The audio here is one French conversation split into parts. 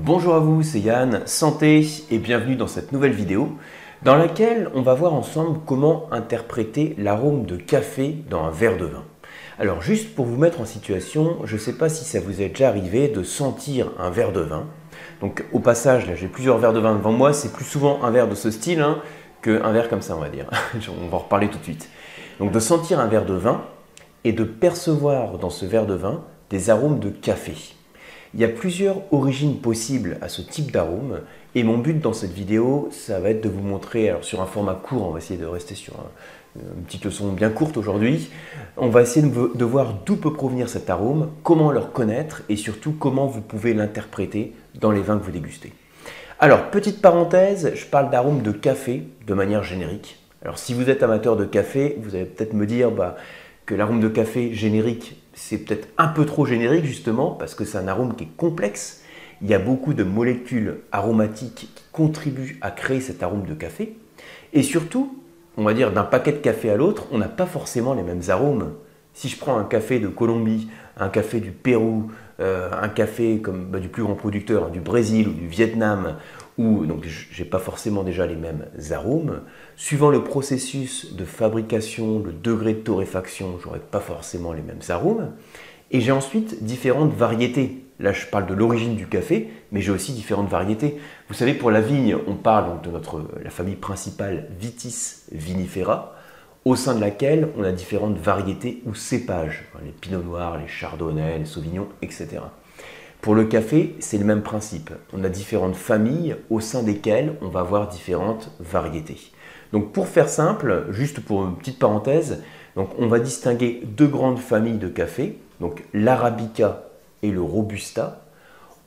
Bonjour à vous, c'est Yann, santé et bienvenue dans cette nouvelle vidéo dans laquelle on va voir ensemble comment interpréter l'arôme de café dans un verre de vin. Alors juste pour vous mettre en situation, je ne sais pas si ça vous est déjà arrivé de sentir un verre de vin. Donc au passage, là j'ai plusieurs verres de vin devant moi, c'est plus souvent un verre de ce style hein, qu'un verre comme ça on va dire. on va en reparler tout de suite. Donc de sentir un verre de vin et de percevoir dans ce verre de vin des arômes de café. Il y a plusieurs origines possibles à ce type d'arôme et mon but dans cette vidéo, ça va être de vous montrer, alors sur un format court, on va essayer de rester sur une petite leçon bien courte aujourd'hui, on va essayer de, voir d'où peut provenir cet arôme, comment le reconnaître et surtout comment vous pouvez l'interpréter dans les vins que vous dégustez. Alors, petite parenthèse, je parle d'arôme de café de manière générique. Alors, si vous êtes amateur de café, vous allez peut-être me dire bah, que l'arôme de café générique, c'est peut-être un peu trop générique justement, parce que c'est un arôme qui est complexe. Il y a beaucoup de molécules aromatiques qui contribuent à créer cet arôme de café. Et surtout, on va dire d'un paquet de café à l'autre, on n'a pas forcément les mêmes arômes. Si je prends un café de Colombie, un café du Pérou, euh, un café comme bah, du plus grand producteur, hein, du Brésil ou du Vietnam, où donc j'ai pas forcément déjà les mêmes arômes. Suivant le processus de fabrication, le degré de torréfaction, j'aurai pas forcément les mêmes arômes. Et j'ai ensuite différentes variétés. Là, je parle de l'origine du café, mais j'ai aussi différentes variétés. Vous savez, pour la vigne, on parle de notre, la famille principale Vitis vinifera, au sein de laquelle on a différentes variétés ou cépages, les pinots noirs, les chardonnays, les sauvignons, etc. Pour le café, c'est le même principe. On a différentes familles au sein desquelles on va avoir différentes variétés. Donc pour faire simple, juste pour une petite parenthèse, on va distinguer deux grandes familles de café, donc l'arabica et le robusta,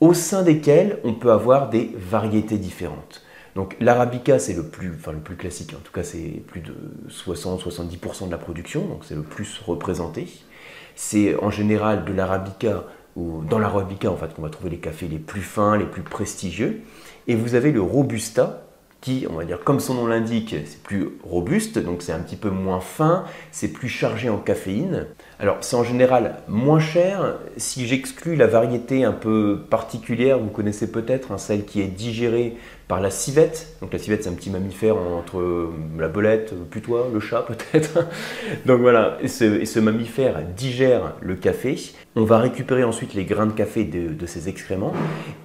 au sein desquelles on peut avoir des variétés différentes. Donc l'arabica c'est le plus, le plus classique, en tout cas c'est plus de 60-70% de la production, donc c'est le plus représenté. C'est en général de l'arabica ou dans l'arabica en fait qu'on va trouver les cafés les plus fins, les plus prestigieux. Et vous avez le robusta qui, on va dire, comme son nom l'indique, c'est plus robuste, donc c'est un petit peu moins fin, c'est plus chargé en caféine. Alors c'est en général moins cher. Si j'exclus la variété un peu particulière, vous connaissez peut-être, hein, celle qui est digérée par la civette. Donc la civette, c'est un petit mammifère entre la belette, le putois, le chat peut-être. Donc voilà, et ce, mammifère digère le café. On va récupérer ensuite les grains de café de, de ces excréments.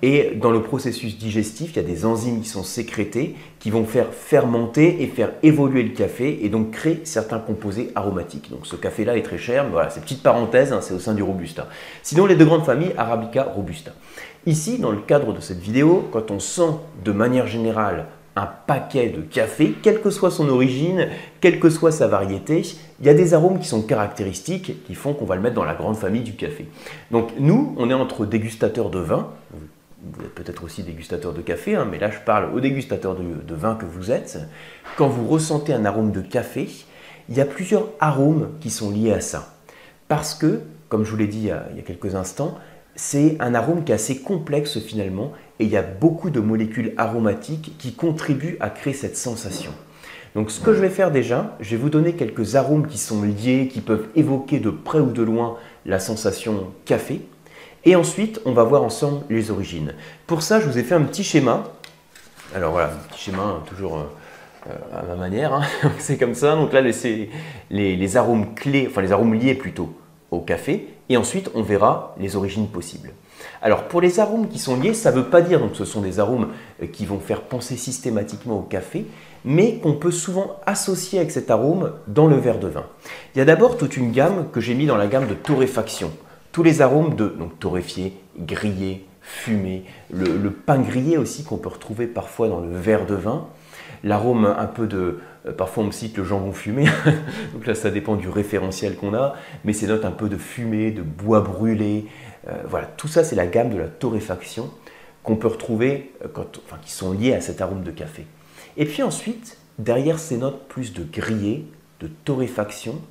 Et dans le processus digestif, il y a des enzymes qui sont sécrétées qui vont faire fermenter et faire évoluer le café et donc créer certains composés aromatiques. Donc ce café-là est très cher, voilà, c'est petite parenthèse, hein, c'est au sein du Robusta. Sinon, les deux grandes familles, Arabica, Robusta. Ici, dans le cadre de cette vidéo, quand on sent de manière générale un paquet de café, quelle que soit son origine, quelle que soit sa variété, il y a des arômes qui sont caractéristiques qui font qu'on va le mettre dans la grande famille du café. Donc nous, on est entre dégustateurs de vin, vous êtes peut-être aussi dégustateur de café, hein, mais là je parle aux dégustateurs de, vin que vous êtes. Quand vous ressentez un arôme de café, il y a plusieurs arômes qui sont liés à ça. Parce que, comme je vous l'ai dit il y, a, quelques instants, c'est un arôme qui est assez complexe finalement, et il y a beaucoup de molécules aromatiques qui contribuent à créer cette sensation. Donc ce que je vais faire déjà, je vais vous donner quelques arômes qui sont liés, qui peuvent évoquer de près ou de loin la sensation café. Et ensuite, on va voir ensemble les origines. Pour ça, je vous ai fait un petit schéma. Alors voilà, un petit schéma toujours euh, à ma manière. Hein. c'est comme ça. Donc là, c'est les, arômes clés, enfin les arômes liés plutôt au café. Et ensuite, on verra les origines possibles. Alors pour les arômes qui sont liés, ça ne veut pas dire que ce sont des arômes euh, qui vont faire penser systématiquement au café, mais qu'on peut souvent associer avec cet arôme dans le verre de vin. Il y a d'abord toute une gamme que j'ai mis dans la gamme de torréfaction tous les arômes de donc, torréfié, grillé, fumé, le, pain grillé aussi qu'on peut retrouver parfois dans le verre de vin, l'arôme un peu de, euh, parfois on me cite le jambon fumé, donc là ça dépend du référentiel qu'on a, mais c'est notes un peu de fumée, de bois brûlé, euh, voilà, tout ça c'est la gamme de la torréfaction qu'on peut retrouver, euh, quand, enfin, qui sont liées à cet arôme de café. Et puis ensuite, derrière ces notes plus de grillé, de torréfaction,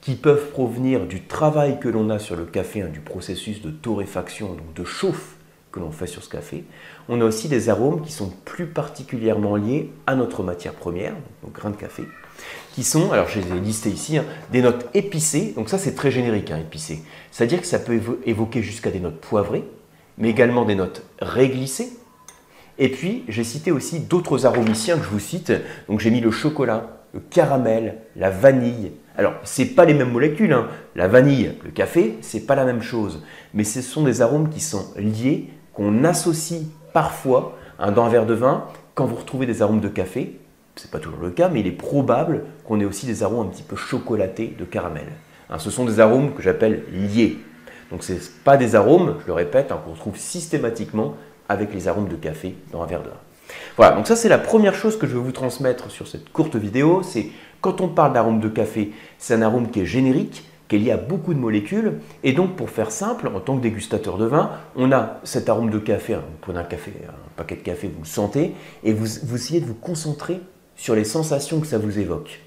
qui peuvent provenir du travail que l'on a sur le café, hein, du processus de torréfaction, donc de chauffe l'on fait sur ce café. On a aussi des arômes qui sont plus particulièrement liés à notre matière première, donc grains de café, qui sont, alors je les ai listés ici, hein, des notes épicées, donc ça c'est très générique, hein, épicé. C'est-à-dire que ça peut évoquer jusqu'à des notes poivrées, mais également des notes réglissées. Et puis, j'ai cité aussi d'autres aromiciens que je vous cite. Donc, j'ai mis le chocolat, le caramel, la vanille. Alors, ce pas les mêmes molécules. Hein. La vanille, le café, c'est pas la même chose. Mais ce sont des arômes qui sont liés, qu'on associe parfois hein, dans un verre de vin. Quand vous retrouvez des arômes de café, ce n'est pas toujours le cas, mais il est probable qu'on ait aussi des arômes un petit peu chocolatés de caramel. Hein, ce sont des arômes que j'appelle liés. Donc ce pas des arômes, je le répète, qu'on retrouve systématiquement avec les arômes de café dans un verre de vin. Voilà, donc ça c'est la première chose que je vais vous transmettre sur cette courte vidéo, c'est quand on parle d'arôme de café, c'est un arôme qui est générique, qui est lié à beaucoup de molécules, et donc pour faire simple, en tant que dégustateur de vin, on a cet arôme de café, hein, vous prenez un café, un paquet de café, vous le sentez, et vous, vous essayez de vous concentrer sur les sensations que ça vous évoque.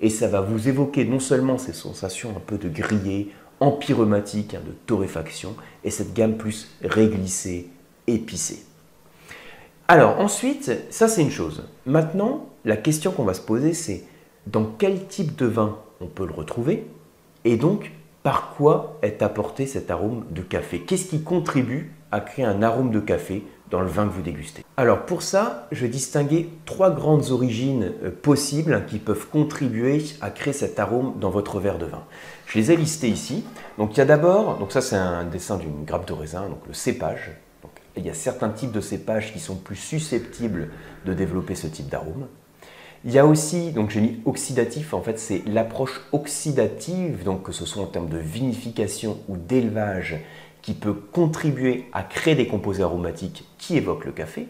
Et ça va vous évoquer non seulement ces sensations un peu de grillé, empyromatique, hein, de torréfaction, et cette gamme plus réglissée, épicée. Alors ensuite, ça c'est une chose. Maintenant, la question qu'on va se poser, c'est dans quel type de vin on peut le retrouver? Et donc par quoi est apporté cet arôme de café? Qu'est-ce qui contribue à créer un arôme de café dans le vin que vous dégustez? Alors pour ça, je vais distinguer trois grandes origines euh, possibles qui peuvent contribuer à créer cet arôme dans votre verre de vin. Je les ai listées ici. Donc il y a d'abord, donc ça c'est un dessin d'une grappe de raisin, donc le cépage il y a certains types de cépages qui sont plus susceptibles de développer ce type d'arôme. Il y a aussi, donc j'ai mis oxydatif, en fait c'est l'approche oxydative, donc que ce soit en termes de vinification ou d'élevage, qui peut contribuer à créer des composés aromatiques qui évoquent le café.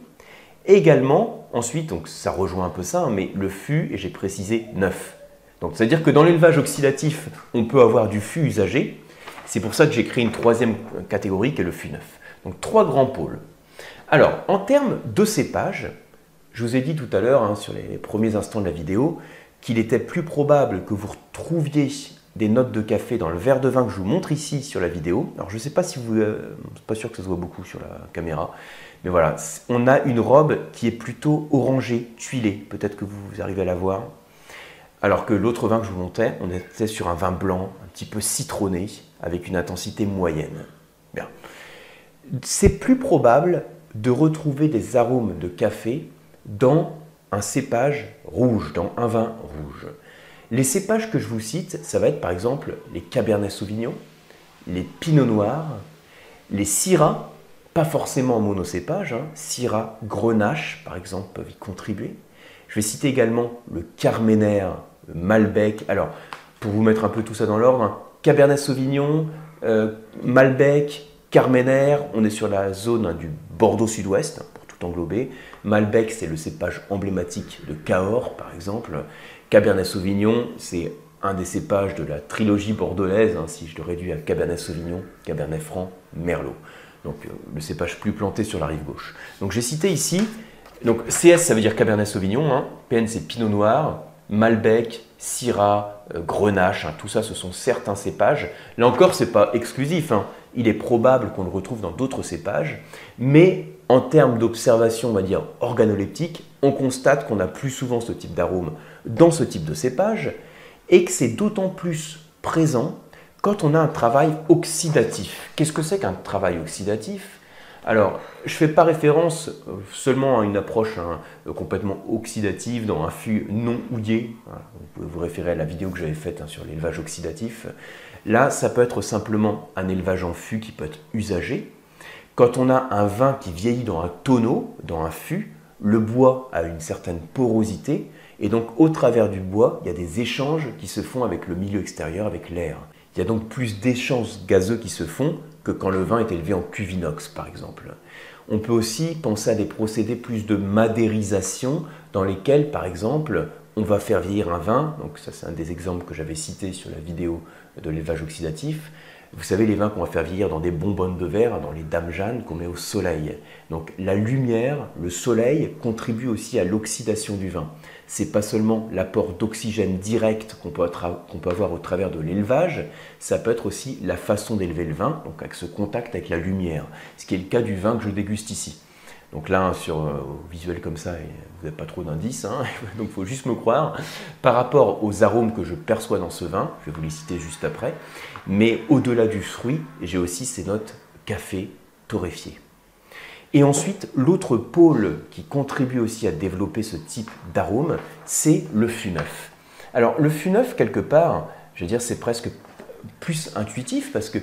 également, ensuite, donc ça rejoint un peu ça, mais le fût, et j'ai précisé neuf. Donc c'est-à-dire que dans l'élevage oxydatif, on peut avoir du fût usagé. C'est pour ça que j'ai créé une troisième catégorie qui est le fût neuf. Donc trois grands pôles. Alors, en termes de cépage, je vous ai dit tout à l'heure, hein, sur les premiers instants de la vidéo, qu'il était plus probable que vous retrouviez des notes de café dans le verre de vin que je vous montre ici sur la vidéo. Alors je ne sais pas si vous... Euh, pas sûr que ça se voit beaucoup sur la caméra. Mais voilà, on a une robe qui est plutôt orangée, tuilée. Peut-être que vous arrivez à la voir. Alors que l'autre vin que je vous montrais, on était sur un vin blanc, un petit peu citronné, avec une intensité moyenne. Bien c'est plus probable de retrouver des arômes de café dans un cépage rouge, dans un vin rouge. Les cépages que je vous cite, ça va être par exemple les Cabernet Sauvignon, les Pinot Noirs, les Syrah, pas forcément en monocépage, hein, Syrah, Grenache par exemple peuvent y contribuer. Je vais citer également le Carmener, le Malbec. Alors, pour vous mettre un peu tout ça dans l'ordre, hein, Cabernet Sauvignon, euh, Malbec, Carmener, on est sur la zone du Bordeaux sud-ouest, tout. Malbec, c'est le cépage emblématique de Cahors, par exemple. Cabernet Sauvignon, c'est un des cépages de la trilogie bordelaise, hein, si je le réduis à Cabernet Sauvignon, Cabernet Franc, Merlot. Donc euh, le cépage plus planté sur la rive gauche. Donc j'ai cité ici, donc CS ça veut dire Cabernet Sauvignon, hein. PN c'est Pinot Noir, Malbec, Syrah, euh, Grenache, hein. tout ça ce sont certains cépages. Là encore c'est pas exclusif, il est probable qu'on le retrouve dans d'autres cépages, mais en termes d'observation, on va dire organoleptique, on constate qu'on a plus souvent ce type d'arôme dans ce type de cépage, et que c'est d'autant plus présent quand on a un travail oxydatif. Qu'est-ce que c'est qu'un travail oxydatif? Alors, je ne fais pas référence euh, seulement à une approche hein, complètement oxydative dans un fût non houillé. Vous pouvez vous référer à la vidéo que j'avais faite hein, sur l'élevage oxydatif. Là, ça peut être simplement un élevage en fût qui peut être usagé. Quand on a un vin qui vieillit dans un tonneau, dans un fût, le bois a une certaine porosité et donc au travers du bois, il y a des échanges qui se font avec le milieu extérieur, avec l'air. Il y a donc plus d'échanges gazeux qui se font que quand le vin est élevé en cuvinox par exemple. On peut aussi penser à des procédés plus de madérisation dans lesquels par exemple on va faire vieillir un vin, donc ça c'est un des exemples que j'avais cité sur la vidéo de l'élevage oxydatif. Vous savez, les vins qu'on va faire vieillir dans des bonbonnes de verre, dans les dames Jeanne qu'on met au soleil. Donc la lumière, le soleil contribue aussi à l'oxydation du vin. C'est pas seulement l'apport d'oxygène direct qu'on peut, peut, avoir au travers de l'élevage, ça peut être aussi la façon d'élever le vin, donc avec ce contact avec la lumière, ce qui est le cas du vin que je déguste ici. Donc là, sur euh, visuel comme ça, vous n'avez pas trop d'indices, hein, donc il faut juste me croire. Par rapport aux arômes que je perçois dans ce vin, je vais vous les citer juste après, mais au-delà du fruit, j'ai aussi ces notes café torréfié. Et ensuite, l'autre pôle qui contribue aussi à développer ce type d'arôme, c'est le fût neuf. Alors le fût neuf, quelque part, je veux dire, c'est presque plus intuitif parce que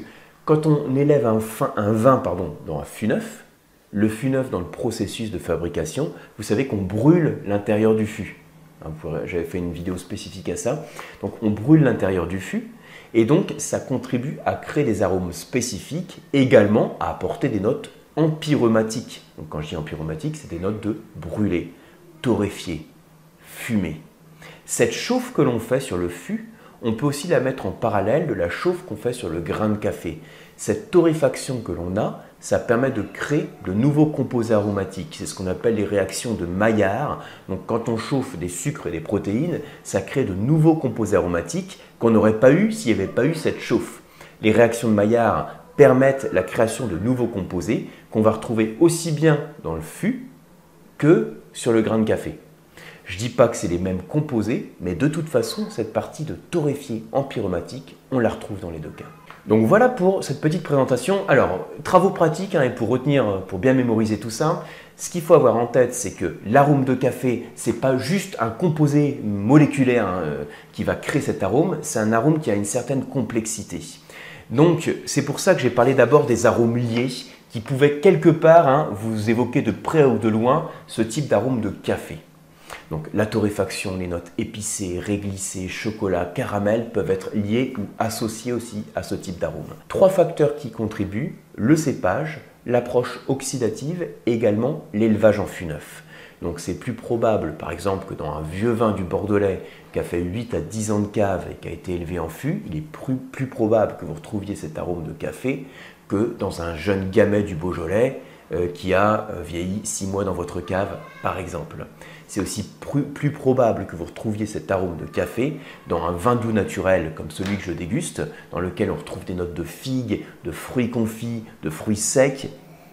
quand on élève un, vin pardon, dans un fût neuf, le fût neuf dans le processus de fabrication, vous savez qu'on brûle l'intérieur du fût. Hein, j'avais fait une vidéo spécifique à ça. Donc on brûle l'intérieur du fût et donc ça contribue à créer des arômes spécifiques, également à apporter des notes empyromatiques. Donc quand je dis empyromatique, c'est des notes de brûler, torréfier, fumer. Cette chauffe que l'on fait sur le fût, on peut aussi la mettre en parallèle de la chauffe qu'on fait sur le grain de café. Cette torréfaction que l'on a, ça permet de créer de nouveaux composés aromatiques. C'est ce qu'on appelle les réactions de Maillard. Donc quand on chauffe des sucres et des protéines, ça crée de nouveaux composés aromatiques qu'on n'aurait pas eu s'il n'y avait pas eu cette chauffe. Les réactions de Maillard permettent la création de nouveaux composés qu'on va retrouver aussi bien dans le fût que sur le grain de café. Je ne dis pas que c'est les mêmes composés, mais de toute façon, cette partie de torréfié empyromatique, on la retrouve dans les deux cas. Donc voilà pour cette petite présentation. Alors, travaux pratiques, hein, et pour retenir, pour bien mémoriser tout ça, ce qu'il faut avoir en tête, c'est que l'arôme de café, c'est pas juste un composé moléculaire hein, euh, qui va créer cet arôme, c'est un arôme qui a une certaine complexité. Donc, c'est pour ça que j'ai parlé d'abord des arômes liés qui pouvaient quelque part hein, vous évoquer de près ou de loin ce type d'arôme de café. Donc la torréfaction, les notes épicées, réglissées, chocolat, caramel peuvent être liées ou associées aussi à ce type d'arôme. Trois facteurs qui contribuent, le cépage, l'approche oxydative et également l'élevage en fût neuf. Donc c'est plus probable, par exemple, que dans un vieux vin du Bordelais qui a fait 8 à 10 ans de cave et qui a été élevé en fût, il est plus, probable que vous retrouviez cet arôme de café que dans un jeune gamet du Beaujolais euh, qui a euh, vieilli 6 mois dans votre cave, par exemple. C'est aussi plus, probable que vous retrouviez cet arôme de café dans un vin doux naturel comme celui que je déguste, dans lequel on retrouve des notes de figues, de fruits confits, de fruits secs,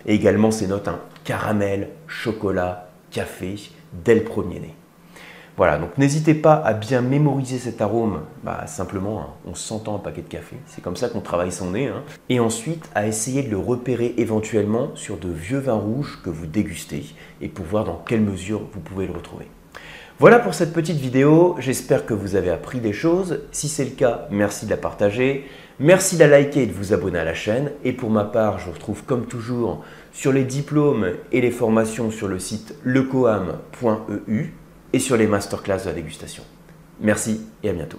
et également ces notes en caramel, chocolat, café, dès le premier nez. Voilà, donc n'hésitez pas à bien mémoriser cet arôme, bah, simplement, hein, on s'entend un paquet de café, c'est comme ça qu'on travaille son nez, hein. et ensuite à essayer de le repérer éventuellement sur de vieux vins rouges que vous dégustez, et pour voir dans quelle mesure vous pouvez le retrouver. Voilà pour cette petite vidéo, j'espère que vous avez appris des choses, si c'est le cas, merci de la partager, merci de la liker et de vous abonner à la chaîne, et pour ma part, je vous retrouve comme toujours sur les diplômes et les formations sur le site lecoam.eu, et sur les masterclass de la dégustation. Merci et à bientôt.